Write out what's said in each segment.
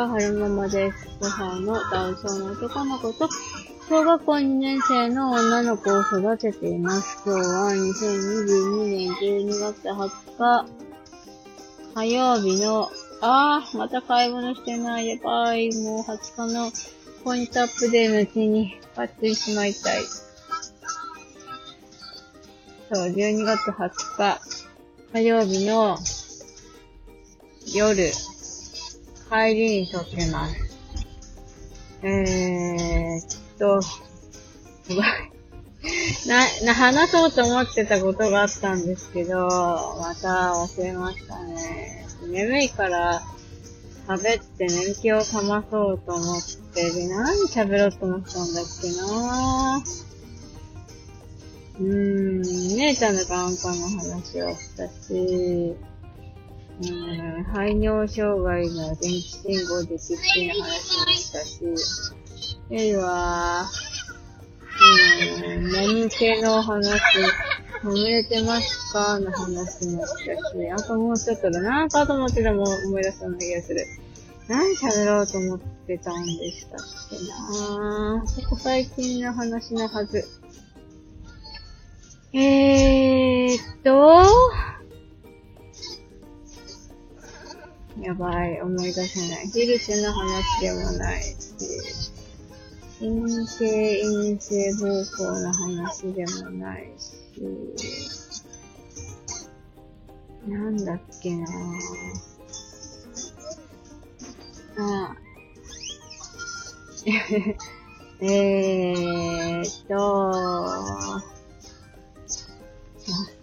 は春ママです。5歳のダウソの男の子と、小学校2年生の女の子を育てています。今日は2022年12月20日、火曜日の、あー、また買い物してない。やばい。もう20日のポイントアップデーのうちに買ってしまいたい。そう、12月20日、火曜日の夜、帰りに撮ってます。えーっと、すごい。な、な、話そうと思ってたことがあったんですけど、また忘れましたね。眠いから喋って年季をかまそうと思って、で、何喋ろうと思ったんだっけなぁうーん、姉ちゃんの眼科の話をしたし、うん、排尿障害の電気信号できってい話もしたし、えは、うん、何系の話、揉めてますかの話もしたし、あともうちょっとだなぁ、かと思ってたも思い出したような気がする。何喋ろうと思ってたんでしたっけなぁここ最近の話のはず。えーっと、やばい、思い出せない。ヒルスの話でもないし、陰性陰性暴行の話でもないし、なんだっけな。ぁあ。えーっと、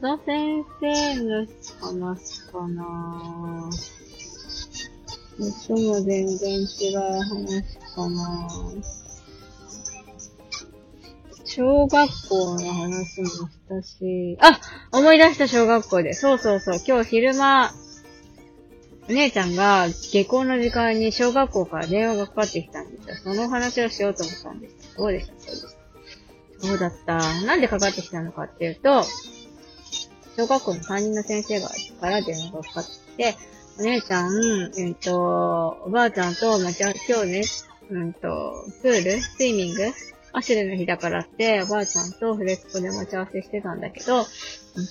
増田先生の話かなぁいつも全然違う話かな小学校の話もしたし、あ思い出した小学校で。そうそうそう。今日昼間、お姉ちゃんが下校の時間に小学校から電話がかかってきたんですよ。その話をしようと思ったんです。どうでした？そうでした。そうだった？なんでかかってきたのかっていうと、小学校の担任の先生がから電話がかかってきて、お姉ちゃん、えっ、と、おばあちゃんと、まちゃ、今日ね、うんと、プールスイミングアシュルの日だからって、おばあちゃんとフレスコで待ち合わせしてたんだけど、うん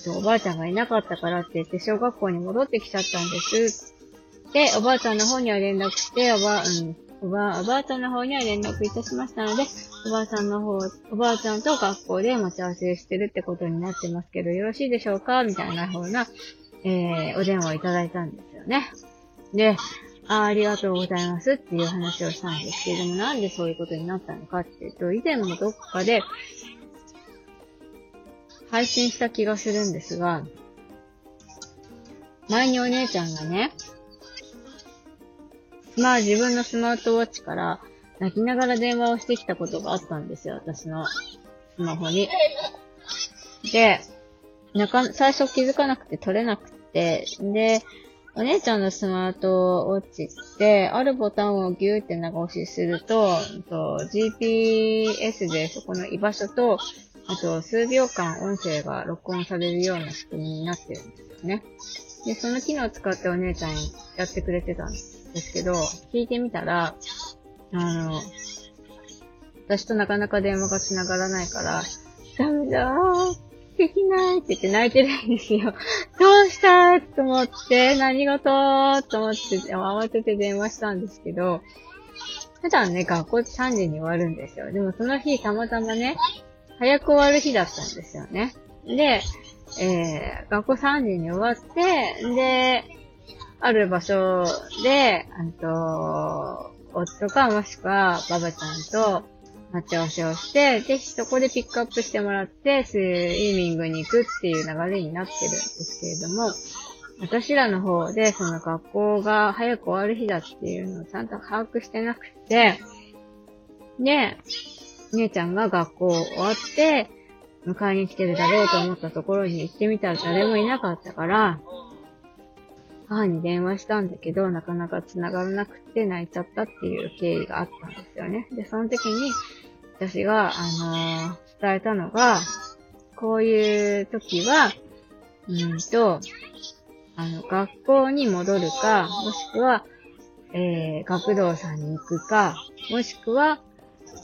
と、おばあちゃんがいなかったからって言って小学校に戻ってきちゃったんです。で、おばあちゃんの方には連絡して、おば、うん、おば、おばあちゃんの方には連絡いたしましたので、おばあちゃんの方、おばあちゃんと学校で待ち合わせしてるってことになってますけど、よろしいでしょうか？みたいな風な、えー、お電話をいただいたんですね。で、ありがとうございますっていう話をしたんですけれども、なんでそういうことになったのかっていうと、以前もどっかで配信した気がするんですが、前にお姉ちゃんがね、まあ自分のスマートウォッチから泣きながら電話をしてきたことがあったんですよ、私のスマホに。で、なか、最初気づかなくて取れなくて、で、お姉ちゃんのスマートウォッチって、あるボタンをギューって長押しすると、と GPS でそこの居場所と、あと数秒間音声が録音されるような仕組みになってるんですよね。で、その機能を使ってお姉ちゃんやってくれてたんですですけど、聞いてみたら、あの、私となかなか電話が繋がらないから、ダメだー、できないって言って泣いてるんですよ。どうした？と思って、何事？と思って、慌てて電話したんですけど、普段ね、学校3時に終わるんですよ。でもその日、たまたまね、早く終わる日だったんですよね。で、えー、学校3時に終わって、で、ある場所で、あと、夫かもしくはババちゃんと待ち合わせをして、で、そこでピックアップしてもらって、スイミングに行くっていう流れになってるんですけれども、私らの方で、その学校が早く終わる日だっていうのをちゃんと把握してなくて、で、姉ちゃんが学校終わって、迎えに来てるだろうと思ったところに行ってみたら誰もいなかったから、母に電話したんだけど、なかなか繋がらなくて泣いちゃったっていう経緯があったんですよね。で、その時に、私が、あのー、伝えたのが、こういう時は、うんと、あの、学校に戻るか、もしくは、えー、学童さんに行くか、もしくは、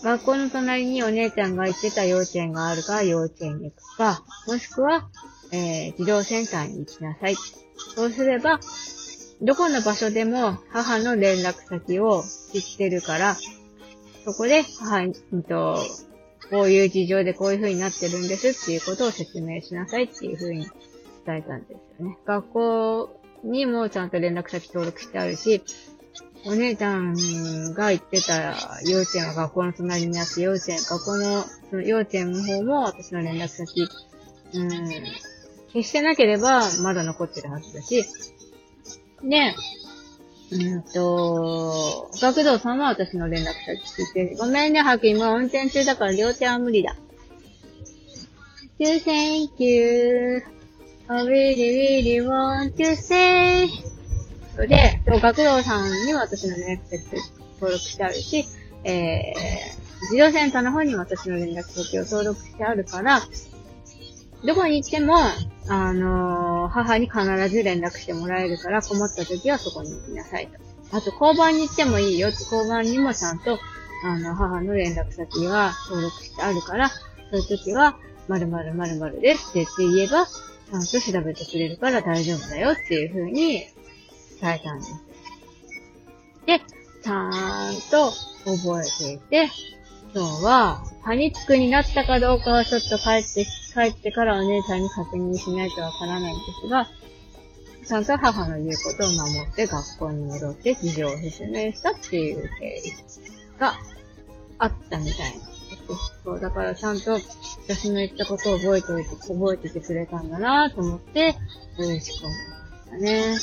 学校の隣にお姉ちゃんが行ってた幼稚園があるから幼稚園に行くか、もしくは、えー、児童センターに行きなさい。そうすれば、どこの場所でも母の連絡先を知ってるから、そこで母に、と、こういう事情でこういう風になってるんですっていうことを説明しなさいっていう風に伝えたんですよね。学校にもちゃんと連絡先登録してあるし、お姉ちゃんが行ってた幼稚園は学校の隣にあって、幼稚園、学校の、その幼稚園の方も私の連絡先、うん、消してなければまだ残ってるはずだし、で、うんと、学童さんは私の連絡先聞いて、ごめんね、ハキ今運転中だから両手は無理だ。Thank you. I really, really want to say. で、学童さんには私の連絡先登録してあるし、えー、児童センターの方に私の連絡先を登録してあるから、どこに行っても、あのー、母に必ず連絡してもらえるから困った時はそこに行きなさいと。あと、交番に行ってもいいよって、交番にもちゃんと、あの、母の連絡先は登録してあるから、そういう時は、〇〇〇〇ですって言えば、ちゃんと調べてくれるから大丈夫だよっていう風に伝えたんです。で、ちゃんと覚えていて、今日はパニックになったかどうかはちょっと帰って、帰ってからお姉さんに確認しないとわからないんですが、ちゃんと母の言うことを守って学校に戻って事情を説明したっていう経緯があったみたいな。そう、だからちゃんと私の言ったことを覚えておいて、覚えててくれたんだなと思って、嬉しく思いましたね。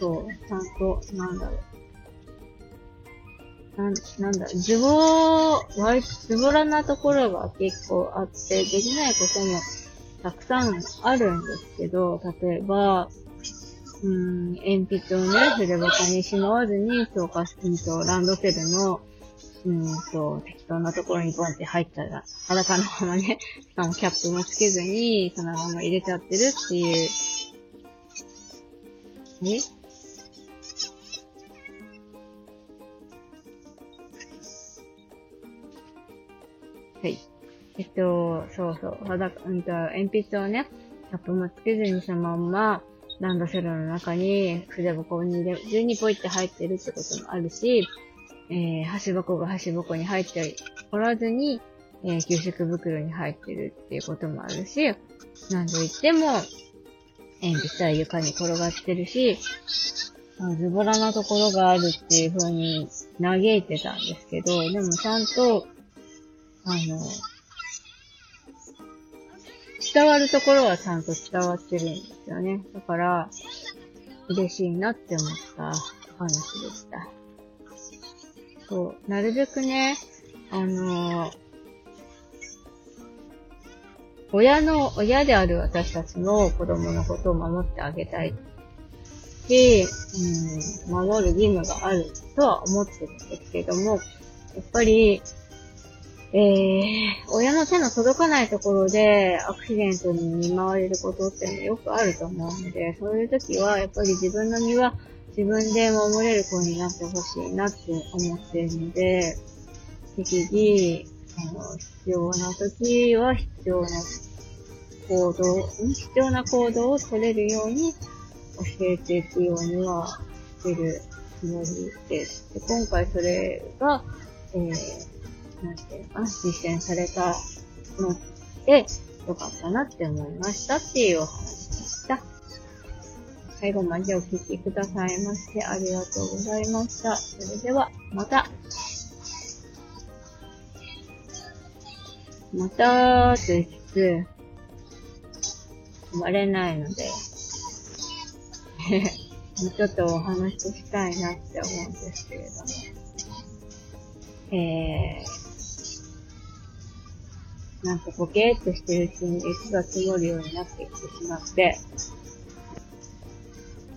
そう、ちゃんと、なんだろう。なん、なんだ、ズボー、割、ズボラなところが結構あって、できないこともたくさんあるんですけど、例えば、うん、鉛筆をね、筆箱にしまわずに、教科室とランドセルの、うんと、適当なところにボンって入ったら、裸のままね、しかもキャップもつけずに、そのまま入れちゃってるっていう、ね、えっと、そうそう。裸、うんと、鉛筆をね、キャップもつけずにそのまんま、ランドセルの中に筆箱に入れ、ずにポイって入ってるってこともあるし、えー、箸箱が箸箱に入っておらずに、えー、給食袋に入ってるっていうこともあるし、何度言っても、鉛筆は床に転がってるし、ズボラなところがあるっていう風に嘆いてたんですけど、でもちゃんと、あの、伝わるところはちゃんと伝わってるんですよね。だから、嬉しいなって思った話でした。そう、なるべくね、あの親の、親である私たちの子供のことを守ってあげたいし、うん、守る義務があるとは思ってるんですけども、やっぱり、えー、親の手の届かないところでアクシデントに見舞われることっていうのはよくあると思うので、そういう時はやっぱり自分の身は自分で守れる子になってほしいなって思ってるので、適宜、あの、必要な時は必要な行動、必要な行動を取れるように教えていくようにはしてるつもりです。で今回それが、えーなんていうかな、実践されたので、よかったなって思いましたっていうお話でした。最後までお聴きくださいましてありがとうございました。それでは、また。また、と言いつつ、生まれないので、もうちょっとお話ししたいなって思うんですけれども。えー、なんかボケーっとしてるうちに雪が積もるようになってきてしまって、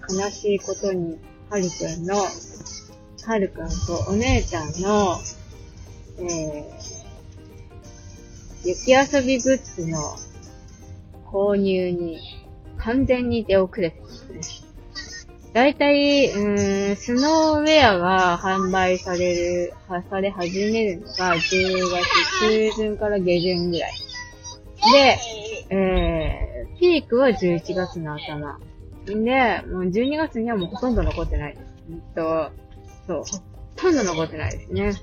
悲しいことに、はるくんの、はるくんとお姉ちゃんの、えー、雪遊びグッズの購入に完全に出遅れてしますね。だいたい、うん、スノーウェアが販売される、され始めるのが10月中旬から下旬ぐらい。で、えー、ピークは11月の頭。で、もう12月にはもうほとんど残ってないです。えっと、そう、ほとんど残ってないですね。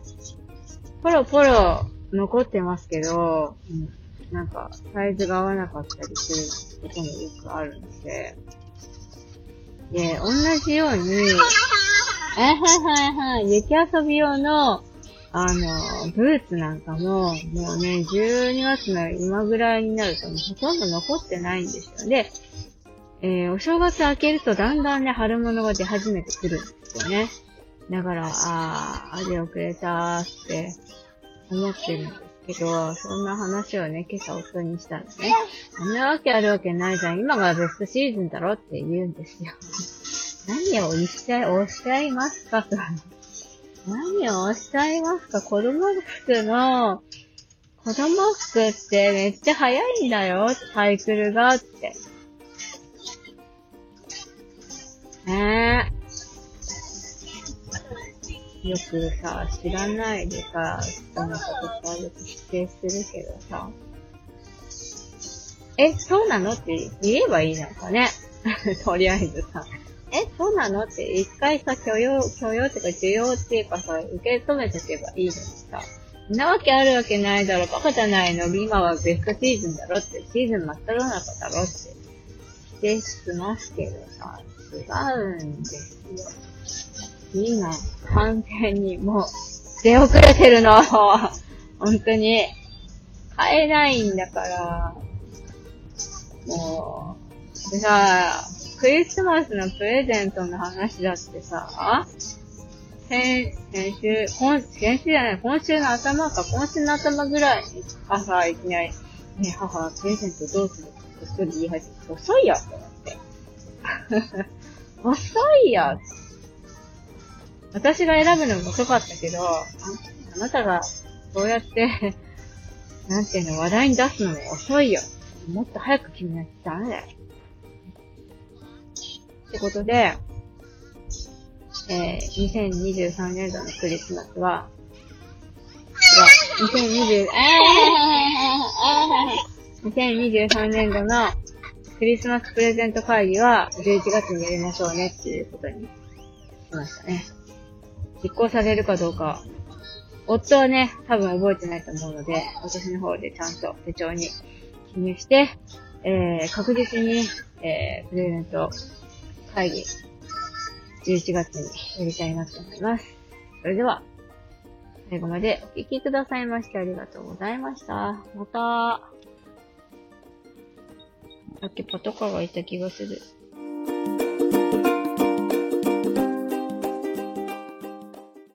ポロポロ残ってますけど、うん、なんか、サイズが合わなかったりすることもよくあるので、で、同じように、はいはいはいはい、雪遊び用の、あの、ブーツなんかも、もうね、12月の今ぐらいになると、ほとんど残ってないんですよ。で、えー、お正月明けるとだんだんね、春物が出始めてくるんですよね。だから、あー、味遅れたーって思ってるんでけど、そんな話をね、今朝夫にしたらね、そんなわけあるわけないじゃん。今がベストシーズンだろって言うんですよ。何をおっしゃい、おっしゃいますか？と。何をおっしゃいますか子供服の、子供服ってめっちゃ早いんだよ、サイクルがって。よくさ、知らないでさ、人のことさ、よく否定するけどさ、え、そうなのって言えばいいのかね？とりあえずさ。え、そうなのって一回さ、許容、許容っていうか需要っていうかさ、受け止めとけばいいのにさ。んなわけあるわけないだろ、バカじゃないの、今はベストシーズンだろって、シーズン真っ只中だろって、否定しますけどさ、違うんですよ。今、完全にもう、出遅れてるの。本当に。買えないんだから。もう、でさ、クリスマスのプレゼントの話だってさ、先、先週、今、先週じゃない、今週の頭か、今週の頭ぐらいに朝いきなり、ね、母、プレゼントどうするって一人言い始めて、遅いよって思って。遅いよ私が選ぶのも遅かったけど、ああなたがそうやって なんていうの、話題に出すのも遅いよ。もっと早く決めないとダメだよ。ってことで、えー、2023年度のクリスマスは、2020、2023年度のクリスマスプレゼント会議は11月にやりましょうねっていうことにしましたね。実行されるかどうか、夫はね、多分覚えてないと思うので、私の方でちゃんと手帳に記入して、えー、確実に、えー、プレゼント会議、11月にやりたいなと思います。それでは、最後までお聴きくださいましてありがとうございました。また、さっきパトカーがいた気がする。